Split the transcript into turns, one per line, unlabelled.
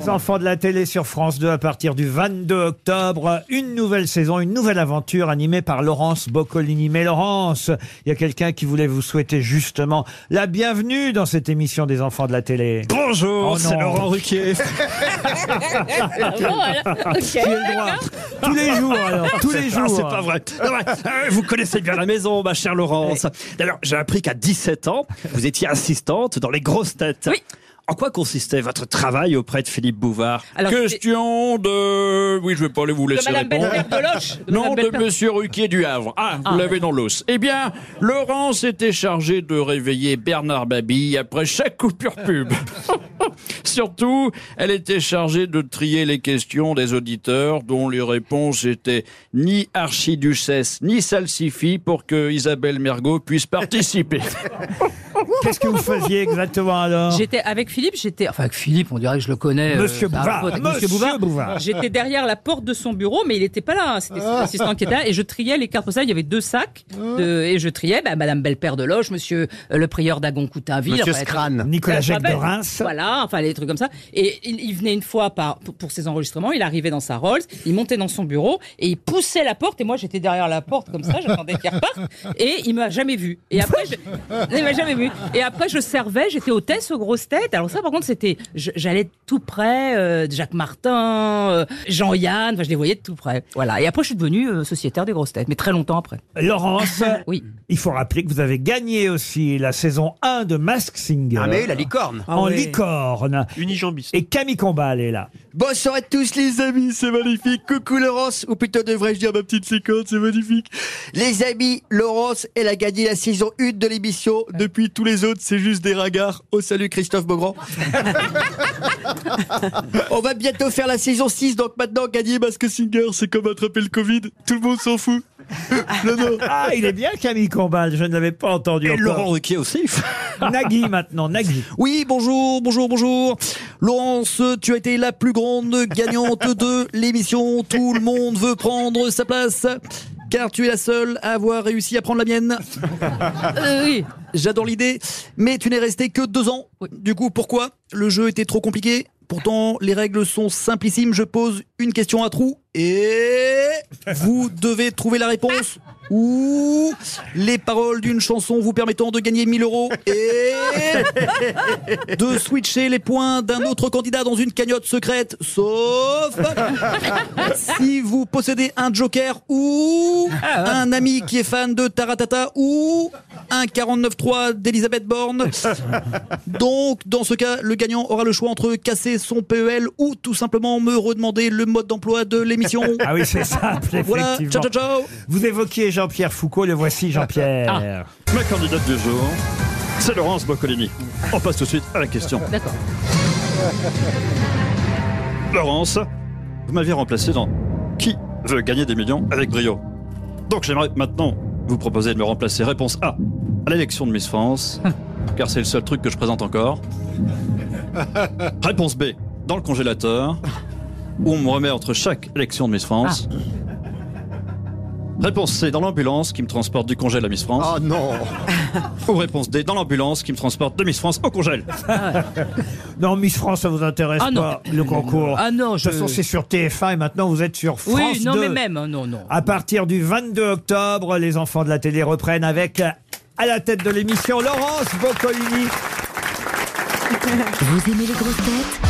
Les enfants de la télé sur France 2 à partir du 22 octobre. Une nouvelle saison, une nouvelle aventure animée par Laurence Boccolini. Mais Laurence, il y a quelqu'un qui voulait vous souhaiter justement la bienvenue dans cette émission des enfants de la télé.
Bonjour,
Oh
c'est
non.
Laurent Ruquier.
Qui le droit Tous les jours alors, tous les jours.
Ah, c'est pas vrai. Ah ouais, euh, Vous connaissez bien la maison, ma chère Laurence. D'ailleurs, j'ai appris qu'à 17 ans, vous étiez assistante dans les grosses têtes.
Oui.
En quoi consistait votre travail auprès de Philippe Bouvard?
Alors,
Question de... Oui, je vais pas aller vous laisser
Madame
répondre.
De Loche de
Non,
Madame
de. Monsieur Ruquier du Havre. Ah, vous
Ah.
l'avez dans l'os. Eh bien, Laurence était chargée de réveiller Bernard Babille après chaque coupure pub. Surtout, elle était chargée de trier les questions des auditeurs dont les réponses étaient ni archiduchesse ni salsifie pour que Isabelle Mergot puisse participer.
Qu'est-ce que vous faisiez exactement alors?
J'étais avec Philippe, j'étais enfin avec Philippe, on dirait que je le connais. euh,
Monsieur Bouvard. Monsieur Bouvard.
J'étais derrière la porte de son bureau, mais il n'était pas là. hein. C'était son assistant qui était là, et je triais les cartes postales. Il y avait deux sacs, de- et je triais bah, Madame Belpère de Loche, Monsieur euh, le prieur d'Agon-Coutainville,
Monsieur Scrane.
Nicolas
Ouais,
Jacques de
ouais.
Reims.
Voilà, enfin les trucs comme ça. Et il, il venait une fois par, pour, pour ses enregistrements, il arrivait dans sa Rolls, il montait dans son bureau et il poussait la porte et moi j'étais derrière la porte comme ça, j'attendais qu'il reparte et il m'a jamais vu. Et après, je, il m'a jamais vu. Et après je servais, j'étais hôtesse aux grosses têtes. Alors ça par contre c'était, j'allais tout près euh, de Jacques Martin, euh, Jean-Yann, enfin je les voyais de tout près. Voilà. Et après je suis devenue euh, sociétaire des grosses têtes, mais très longtemps après.
Laurence,
Oui.
il faut rappeler que vous avez gagné aussi la saison 1 de Mask Singer.
Ah mais la licorne.
en licorne.
Unijambiste.
Et Camille Combal est là.
Bonsoir à tous les amis, c'est magnifique. Coucou Laurence, ou plutôt devrais-je dire ma petite séquence, c'est magnifique. Les amis, Laurence, elle a gagné la saison 1 de l'émission. Depuis tous les autres, c'est juste des ragards. Au salut Christophe Beaugrand. On va bientôt faire la saison 6, donc maintenant gagner Mask Singer, c'est comme attraper le Covid. Tout le monde s'en fout.
Ah, il est bien Camille Combal, je ne l'avais pas entendu
Et
encore.
Laurent Ruquier aussi.
Nagui maintenant, Nagui.
Oui, bonjour, bonjour, bonjour. Laurence, tu as été la plus grande gagnante de l'émission. Tout le monde veut prendre sa place. Car tu es la seule à avoir réussi à prendre la mienne.
Euh, oui.
J'adore l'idée, mais tu n'es resté que deux ans. Du coup, pourquoi? Le jeu était trop compliqué? Pourtant, les règles sont simplissimes. Je pose une question à trou et vous devez trouver la réponse. Ou les paroles d'une chanson vous permettant de gagner 1000 euros et de switcher les points d'un autre candidat dans une cagnotte secrète, sauf si vous possédez un joker ou un ami qui est fan de Taratata ou un 49.3 d'Elisabeth Borne. Donc, dans ce cas, le gagnant aura le choix entre casser son PEL ou tout simplement me redemander le mode d'emploi de l'émission.
Ah oui, c'est simple,
Voilà, ciao ciao ciao
Vous évoquiez Jean-Pierre Foucault, le voici Jean-Pierre.
Ma candidate du jour, c'est Laurence Boccolini. On passe tout de suite à la question.
D'accord.
Laurence, vous m'aviez remplacé dans Qui veut gagner des millions avec brio? Donc j'aimerais maintenant vous proposer de me remplacer réponse A à l'élection de Miss France, car c'est le seul truc que je présente encore. Réponse B dans le congélateur, où on me remet entre chaque élection de Miss France. Réponse C dans l'ambulance qui me transporte du congèle à Miss France.
Oh non.
Ou réponse D dans l'ambulance qui me transporte de Miss France au congèle.
Non, Miss France, ça vous intéresse
Ah non.
pas, le concours
Ah non,
De
je...
toute façon, c'est sur TF1 et maintenant vous êtes sur France
Oui, non
2.
mais même, hein, non, non.
À partir du 22 octobre, les enfants de la télé reprennent avec, euh, à la tête de l'émission, Laurence Boccolini.
Vous aimez les grosses têtes?